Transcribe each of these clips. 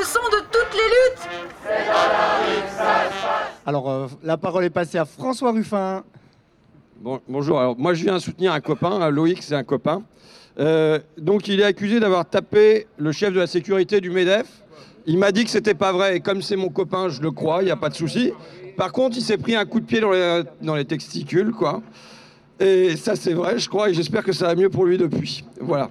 le son de toutes les luttes. Alors, euh, la parole est passée à François Ruffin. Bon, bonjour, alors moi je viens soutenir un copain, hein, Loïc c'est un copain. Euh, donc il est accusé d'avoir tapé le chef de la sécurité du MEDEF. Il m'a dit que c'était pas vrai et comme c'est mon copain, je le crois, il n'y a pas de souci. Par contre, il s'est pris un coup de pied dans les, dans les testicules, quoi. Et ça c'est vrai, je crois, et j'espère que ça va mieux pour lui depuis. Voilà.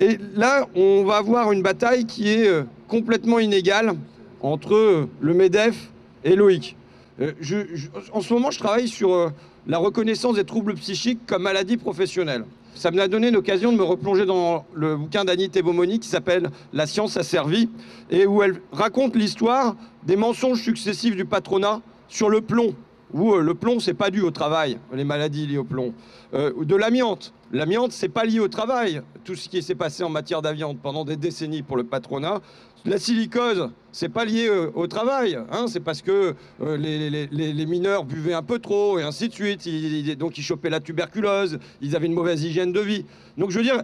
Et là, on va avoir une bataille qui est euh, complètement inégale entre euh, le MEDEF et Loïc. Euh, je- je- en ce moment, je travaille sur la reconnaissance des troubles psychiques comme maladie professionnelle. Ça m'a donné l'occasion de me replonger dans le bouquin d'Annie Tebomoni qui s'appelle La science a servi et où elle raconte l'histoire des mensonges successifs du patronat sur le plomb. Où euh, le plomb, c'est pas dû au travail, les maladies liées au plomb. Euh, de l'amiante. L'amiante, c'est pas lié au travail. Tout ce qui s'est passé en matière d'amiante pendant des décennies pour le patronat. La silicose, c'est pas lié euh, au travail. Hein, c'est parce que euh, les, mineurs buvaient un peu trop et ainsi de suite. Donc ils chopaient la tuberculose. Ils avaient une mauvaise hygiène de vie. Donc je veux dire,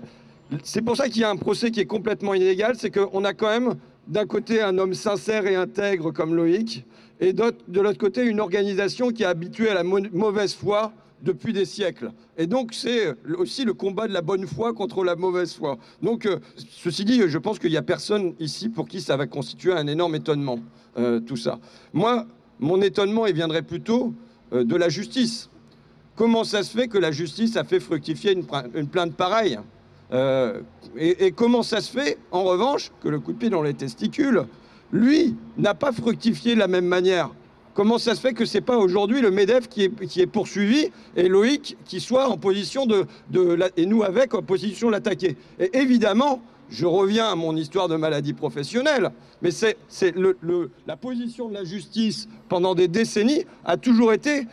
c'est pour ça qu'il y a un procès qui est complètement inégal. C'est qu'on a quand même d'un côté un homme sincère et intègre comme Loïc, et de l'autre côté une organisation qui est habituée à la mauvaise foi depuis des siècles. Et donc c'est aussi le combat de la bonne foi contre la mauvaise foi. Donc euh, ceci dit, je pense qu'il n'y a personne ici pour qui ça va constituer un énorme étonnement, euh, tout ça. Moi, mon étonnement, il viendrait plutôt euh, de la justice. Comment ça se fait que la justice a fait fructifier une, pla- une plainte pareille et comment ça se fait, en revanche, que le coup de pied dans les testicules, lui, n'a pas fructifié de la même manière. Comment ça se fait que c'est pas aujourd'hui le MEDEF qui est, poursuivi et Loïc qui soit en position de, de et nous avec en position de l'attaquer Et évidemment, je reviens à mon histoire de maladie professionnelle, mais c'est la position de la justice pendant des décennies a toujours été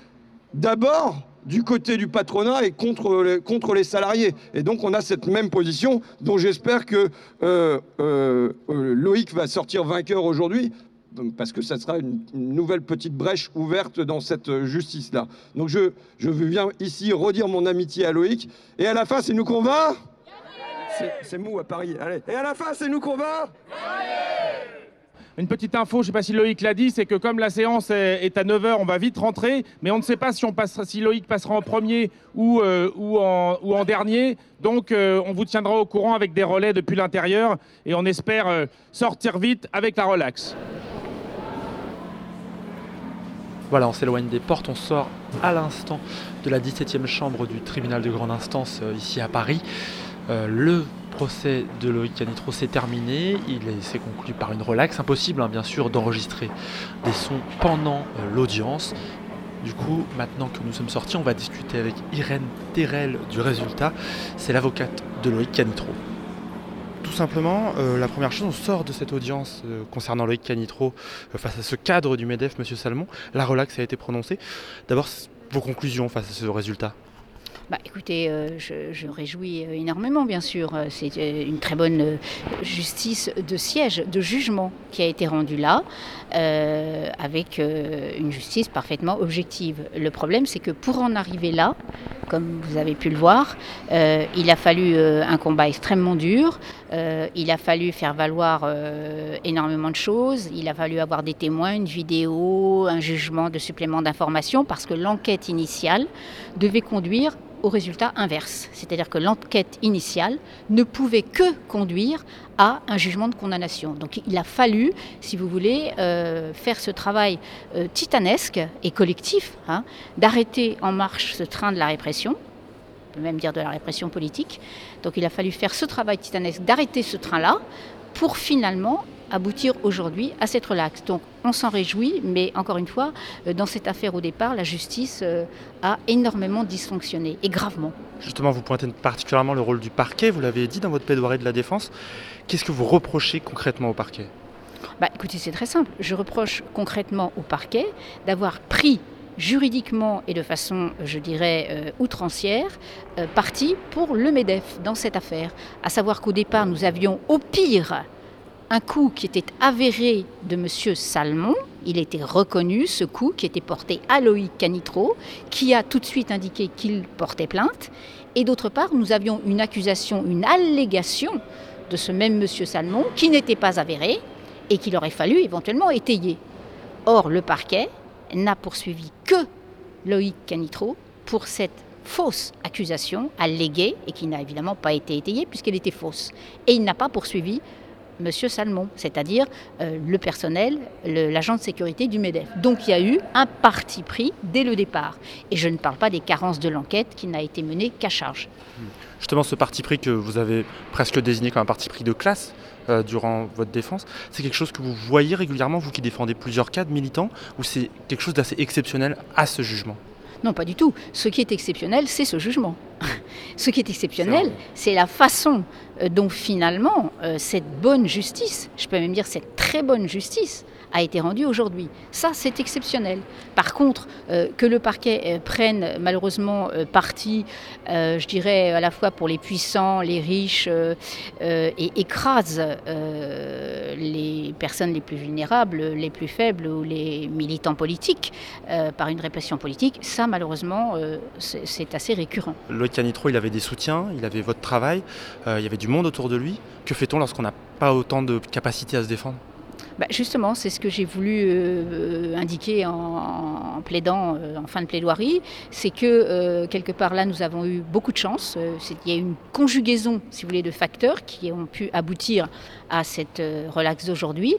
d'abord du côté du patronat et contre les, contre les salariés. Et donc on a cette même position dont j'espère que euh, euh, Loïc va sortir vainqueur aujourd'hui parce que ça sera une, nouvelle petite brèche ouverte dans cette justice-là. Donc je, je viens ici redire mon amitié à Loïc. Et à la fin, c'est nous qu'on va? C'est- C'est mou à Paris. Allez. Et à la fin, c'est nous qu'on va? Une petite info, je ne sais pas si Loïc l'a dit, c'est que comme la séance est, à 9h, on va vite rentrer, mais on ne sait pas si, on passera, si Loïc passera en premier ou, euh, en, dernier. Donc euh, on vous tiendra au courant avec des relais depuis l'intérieur et on espère euh, sortir vite avec la relax. Voilà, on s'éloigne des portes, on sort à l'instant de la 17e chambre du tribunal de grande instance ici à Paris. Euh, le procès de Loïc Canitro s'est terminé, il est- s'est conclu par une relaxe. Impossible, hein, bien sûr, d'enregistrer des sons pendant euh, l'audience. Du coup, maintenant que nous sommes sortis, on va discuter avec Irène Terrel du résultat. C'est l'avocate de Loïc Canitro. Tout simplement, euh, la première chose, on sort de cette audience concernant Loïc Canitro face à ce cadre du MEDEF, Monsieur Salmon. La relaxe a été prononcée. D'abord, vos conclusions face à ce résultat? Bah, écoutez, euh, je, je réjouis euh, énormément, bien sûr. Euh, C'est une très bonne justice de siège, de jugement qui a été rendue là, avec une justice parfaitement objective. Le problème, c'est que pour en arriver là, comme vous avez pu le voir, euh, il a fallu euh, un combat extrêmement dur. Euh, il a fallu faire valoir énormément de choses. Il a fallu avoir des témoins, une vidéo, un jugement de supplément d'information, parce que l'enquête initiale devait conduire au résultat inverse. C'est-à-dire que l'enquête initiale ne pouvait que conduire à un jugement de condamnation. Donc il a fallu, si vous voulez, euh, faire ce travail euh, titanesque et collectif, hein, d'arrêter en marche ce train de la répression, on peut même dire de la répression politique. Donc il a fallu faire ce travail titanesque, d'arrêter ce train-là, pour finalement aboutir aujourd'hui à cette relaxe. Donc on s'en réjouit, mais encore une fois, euh, dans cette affaire au départ, la justice euh, a énormément dysfonctionné, et gravement. Justement, vous pointez particulièrement le rôle du parquet, vous l'avez dit dans votre plaidoirie de la défense. Qu'est-ce que vous reprochez concrètement au parquet? Bah, écoutez, c'est très simple. Je reproche concrètement au parquet d'avoir pris juridiquement et de façon, je dirais, euh, outrancière, euh, parti pour le MEDEF dans cette affaire. À savoir qu'au départ, nous avions au pire un coup qui était avéré de M. Salmon. Il était reconnu, ce coup qui était porté à Loïc Canitro, qui a tout de suite indiqué qu'il portait plainte. Et d'autre part, nous avions une accusation, une allégation de ce même M. Salmon qui n'était pas avérée et qu'il aurait fallu éventuellement étayer. Or, le parquet n'a poursuivi que Loïc Canitro pour cette fausse accusation alléguée et qui n'a évidemment pas été étayée puisqu'elle était fausse. Et il n'a pas poursuivi M. Salmon, c'est-à-dire euh, le personnel, l'agent de sécurité du MEDEF. Donc il y a eu un parti pris dès le départ. Et je ne parle pas des carences de l'enquête qui n'a été menée qu'à charge. Justement, ce parti pris que vous avez presque désigné comme un parti pris de classe euh, durant votre défense, c'est quelque chose que vous voyez régulièrement, vous qui défendez plusieurs cas de militants, ou c'est quelque chose d'assez exceptionnel à ce jugement? Non, pas du tout. Ce qui est exceptionnel, c'est ce jugement. ce qui est exceptionnel, c'est la façon euh, dont finalement euh, cette bonne justice, je peux même dire cette très bonne justice, a été rendue aujourd'hui. Ça, c'est exceptionnel. Par contre, euh, que le parquet euh, prenne malheureusement euh, parti, je dirais à la fois pour les puissants, les riches, et écrase les personnes les plus vulnérables, les plus faibles ou les militants politiques par une répression politique, ça malheureusement, c'est assez récurrent. Loïc Canitro, il avait des soutiens, il avait votre travail, il y avait du monde autour de lui. Que fait-on lorsqu'on n'a pas autant de capacité à se défendre? Bah, justement, c'est ce que j'ai voulu euh, indiquer en, plaidant euh, en fin de plaidoirie, c'est que euh, quelque part là, nous avons eu beaucoup de chance. Euh, Il y a eu une conjugaison, si vous voulez, de facteurs qui ont pu aboutir à cette euh, relaxe d'aujourd'hui.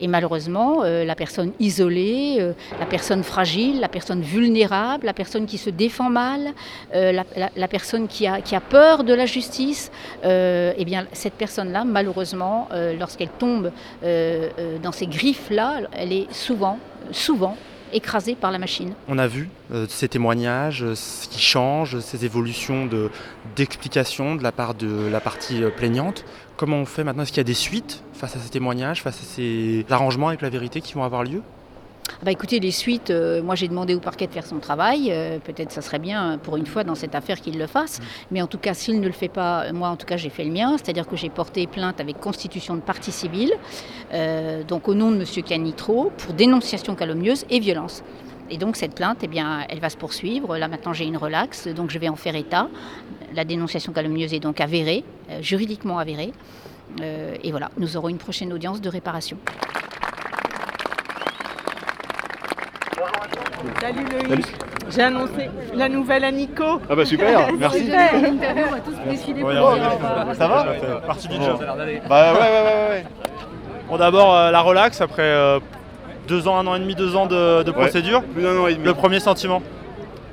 Et malheureusement, euh, la personne isolée, euh, la personne fragile, la personne vulnérable, la personne qui se défend mal, euh, la, personne qui a, peur de la justice, euh, eh bien, cette personne-là, malheureusement, euh, lorsqu'elle tombe euh, euh, dans ces griffes-là, elle est souvent, souvent écrasée par la machine. On a vu euh, ces témoignages, euh, ce qui change, ces évolutions de- d'explication de, la part de la partie euh, plaignante. Comment on fait maintenant? Est-ce qu'il y a des suites face à ces témoignages, face à ces arrangements avec la vérité qui vont avoir lieu? Bah écoutez, les suites, euh, moi j'ai demandé au parquet de faire son travail. euh, Peut-être ça serait bien euh, pour une fois dans cette affaire qu'il le fasse. Mais en tout cas, s'il ne le fait pas, moi en tout cas j'ai fait le mien. C'est-à-dire que j'ai porté plainte avec constitution de partie civile, euh, donc au nom de M. Canitro, pour dénonciation calomnieuse et violence. Et donc cette plainte, eh bien, elle va se poursuivre. Là maintenant j'ai une relaxe, donc je vais en faire état. La dénonciation calomnieuse est donc avérée, juridiquement avérée. Et voilà, nous aurons une prochaine audience de réparation. Salut Loïc. J'ai annoncé la nouvelle à Nico. Ah bah super, merci. Super. on va tous défiler pour Ça va Partie du job. Bah ouais, ouais, ouais, ouais. Bon, d'abord, euh, la relax après euh, deux ans, un an et demi, deux ans de, de Ouais. procédure. Plus d'un an et demi. Le premier sentiment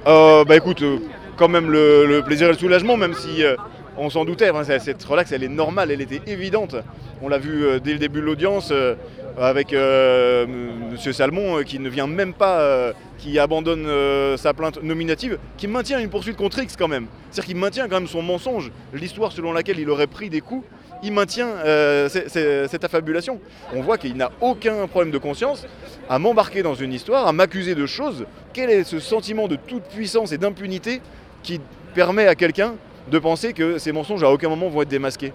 Euh, bah écoute, euh, quand même le, le plaisir et le soulagement, même si euh, on s'en doutait. hein, cette relax, elle est normale, elle était évidente. On l'a vu euh, dès le début de l'audience euh, avec euh, M- Salmon, qui ne vient même pas, qui abandonne sa plainte nominative, qui maintient une poursuite contre X quand même. C'est-à-dire qu'il maintient quand même son mensonge, l'histoire selon laquelle il aurait pris des coups. Il maintient cette affabulation. On voit qu'il n'a aucun problème de conscience à m'embarquer dans une histoire, à m'accuser de choses. Quel est ce sentiment de toute puissance et d'impunité qui permet à quelqu'un de penser que ces mensonges à aucun moment vont être démasqués?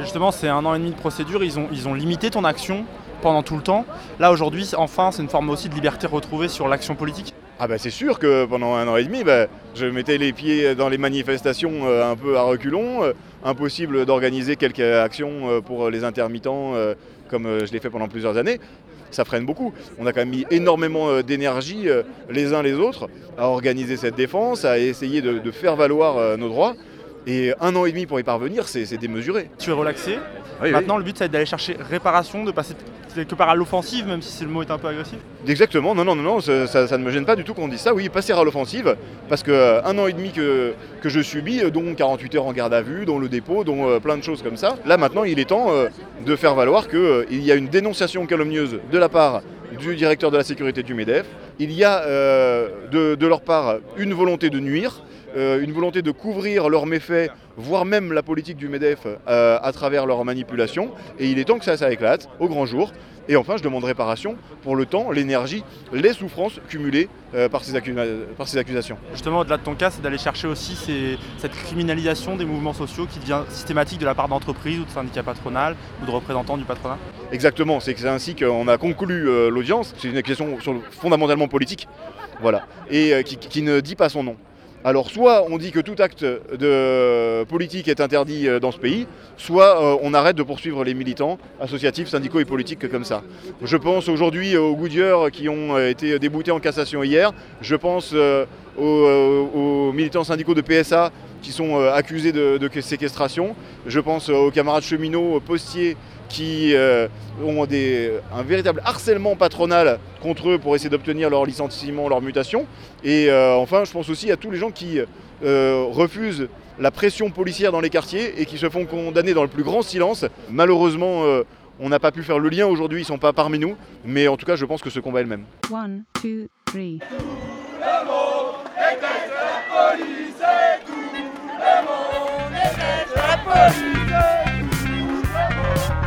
Justement, c'est un an et demi de procédure. Ils ont, limité ton action pendant tout le temps. Là, aujourd'hui, enfin, c'est une forme aussi de liberté retrouvée sur l'action politique. Ah bah c'est sûr que pendant un an et demi, bah, je mettais les pieds dans les manifestations euh, un peu à reculons. euh, impossible d'organiser quelques actions euh, pour les intermittents comme je l'ai fait pendant plusieurs années. Ça freine beaucoup. On a quand même mis énormément d'énergie les uns les autres à organiser cette défense, à essayer de, faire valoir nos droits. Et un an et demi pour y parvenir, c'est c'est démesuré. Tu es relaxé. Oui, oui. Maintenant, le but, ça va être d'aller chercher réparation, de passer quelque part à l'offensive, même si le mot est un peu agressif. Exactement, non, non, non, non, ça, ça- ça ne me gêne pas du tout qu'on dise ça. Oui, passer à l'offensive, parce que euh, un an et demi que, que je subis, euh, dont 48 heures en garde à vue, dont le dépôt, dont euh, plein de choses comme ça. Là maintenant, il est temps euh, de faire valoir qu'il y a une dénonciation calomnieuse de la part du directeur de la sécurité du MEDEF. Il y a de, de leur part une volonté de nuire, euh, une volonté de couvrir leurs méfaits, voire même la politique du MEDEF euh, à travers leurs manipulations. Et il est temps que ça, ça éclate au grand jour. Et enfin, je demande réparation pour le temps, l'énergie, les souffrances cumulées euh, par, ces accu- par ces accusations. Justement, au-delà de ton cas, c'est d'aller chercher aussi ces- cette criminalisation des mouvements sociaux qui devient systématique de la part d'entreprises ou de syndicats patronales ou de représentants du patronat. Exactement, c'est ainsi qu'on a conclu euh, l'audience. C'est une question sur- fondamentalement politique, voilà, et euh, qui, qui ne dit pas son nom. Alors soit on dit que tout acte de politique est interdit euh, dans ce pays, soit euh, on arrête de poursuivre les militants associatifs, syndicaux et politiques comme ça. Je pense aujourd'hui aux Goodyear qui ont euh, été déboutés en cassation hier. Je pense aux, militants syndicaux de PSA qui sont accusés de séquestration. Je pense aux camarades cheminots, postiers qui euh, ont des, un véritable harcèlement patronal contre eux pour essayer d'obtenir leur licenciement, leur mutation. Et euh, enfin, je pense aussi à tous les gens qui euh, refusent la pression policière dans les quartiers et qui se font condamner dans le plus grand silence. Malheureusement, on n'a pas pu faire le lien aujourd'hui, ils ne sont pas parmi nous, mais en tout cas, je pense que ce combat est le même. One, two, three.